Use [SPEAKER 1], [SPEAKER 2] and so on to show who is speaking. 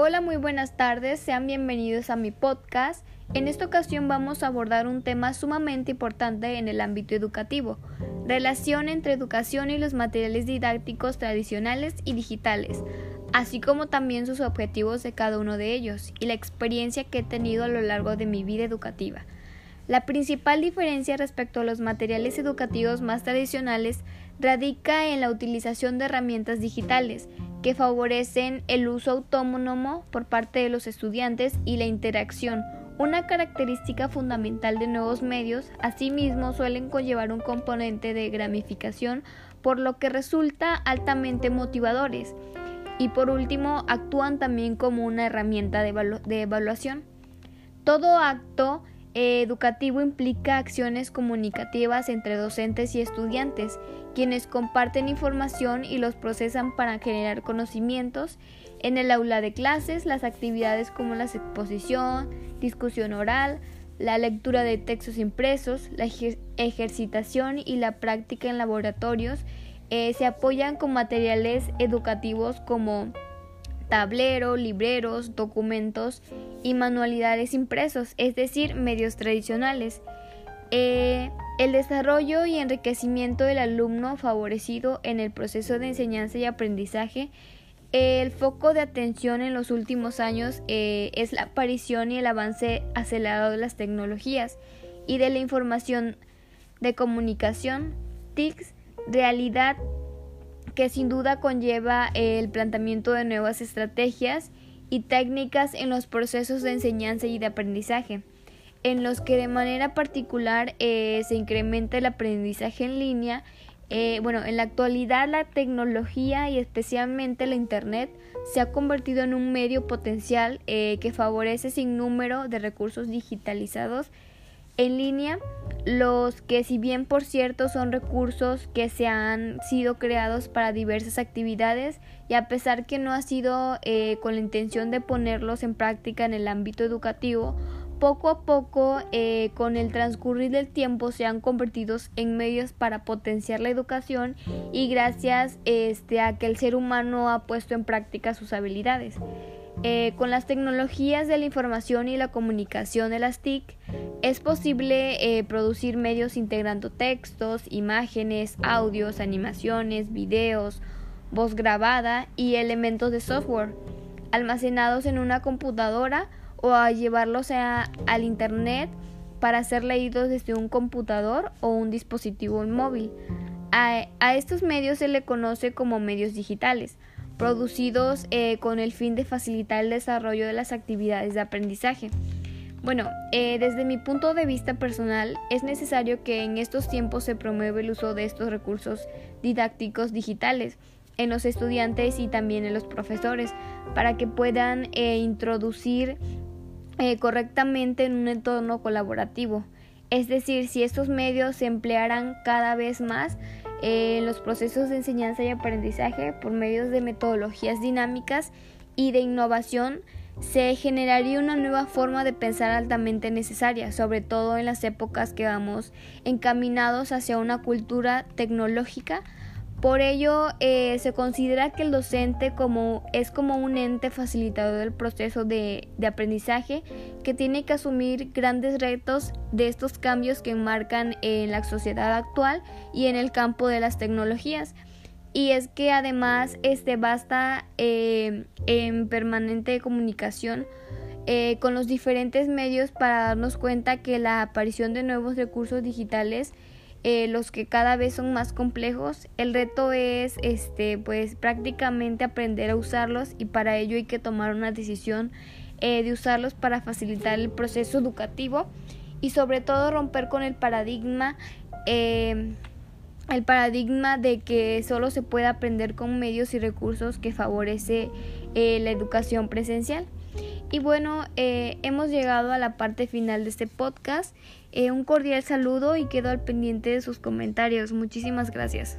[SPEAKER 1] Hola, muy buenas tardes, sean bienvenidos a mi podcast. En esta ocasión vamos a abordar un tema sumamente importante en el ámbito educativo, relación entre educación y los materiales didácticos tradicionales y digitales, así como también sus objetivos de cada uno de ellos y la experiencia que he tenido a lo largo de mi vida educativa. La principal diferencia respecto a los materiales educativos más tradicionales radica en la utilización de herramientas digitales que favorecen el uso autónomo por parte de los estudiantes y la interacción, una característica fundamental de nuevos medios, asimismo suelen conllevar un componente de gramificación, por lo que resulta altamente motivadores. Y por último, actúan también como una herramienta de, de evaluación. Todo acto educativo implica acciones comunicativas entre docentes y estudiantes, quienes comparten información y los procesan para generar conocimientos. En el aula de clases, las actividades como la exposición, discusión oral, la lectura de textos impresos, la ejercitación y la práctica en laboratorios eh, se apoyan con materiales educativos como tablero, libreros, documentos y manualidades impresos, es decir, medios tradicionales. Eh, el desarrollo y enriquecimiento del alumno favorecido en el proceso de enseñanza y aprendizaje. El foco de atención en los últimos años eh, es la aparición y el avance acelerado de las tecnologías y de la información de comunicación, TICs, realidad que sin duda conlleva el planteamiento de nuevas estrategias y técnicas en los procesos de enseñanza y de aprendizaje, en los que de manera particular eh, se incrementa el aprendizaje en línea. Eh, bueno, en la actualidad la tecnología y especialmente la Internet se ha convertido en un medio potencial eh, que favorece sin número de recursos digitalizados en línea los que si bien por cierto son recursos que se han sido creados para diversas actividades y a pesar que no ha sido eh, con la intención de ponerlos en práctica en el ámbito educativo, poco a poco eh, con el transcurrir del tiempo se han convertido en medios para potenciar la educación y gracias este, a que el ser humano ha puesto en práctica sus habilidades. Eh, con las tecnologías de la información y la comunicación de las TIC es posible eh, producir medios integrando textos, imágenes, audios, animaciones, videos, voz grabada y elementos de software almacenados en una computadora o a llevarlos al Internet para ser leídos desde un computador o un dispositivo móvil. a estos medios se le conoce como medios digitales producidos eh, con el fin de facilitar el desarrollo de las actividades de aprendizaje. Bueno, eh, desde mi punto de vista personal, es necesario que en estos tiempos se promueva el uso de estos recursos didácticos digitales en los estudiantes y también en los profesores para que puedan eh, introducir correctamente en un entorno colaborativo. Es decir, si estos medios se emplearan cada vez más, en los procesos de enseñanza y aprendizaje por medio de metodologías dinámicas y de innovación se generaría una nueva forma de pensar altamente necesaria, sobre todo en las épocas que vamos encaminados hacia una cultura tecnológica por ello, eh, se considera que el docente como, es como un ente facilitador del proceso de, aprendizaje que tiene que asumir grandes retos de estos cambios que enmarcan en la sociedad actual y en el campo de las tecnologías. Y es que además este basta eh, en permanente comunicación eh, con los diferentes medios para darnos cuenta que la aparición de nuevos recursos digitales eh, los que cada vez son más complejos. El reto es este pues prácticamente aprender a usarlos y para ello hay que tomar una decisión eh, de usarlos para facilitar el proceso educativo y sobre todo romper con el paradigma eh, el paradigma de que solo se puede aprender con medios y recursos que favorece la educación presencial. Y bueno, eh, hemos llegado a la parte final de este podcast. Eh, un cordial saludo y quedo al pendiente de sus comentarios. Muchísimas gracias.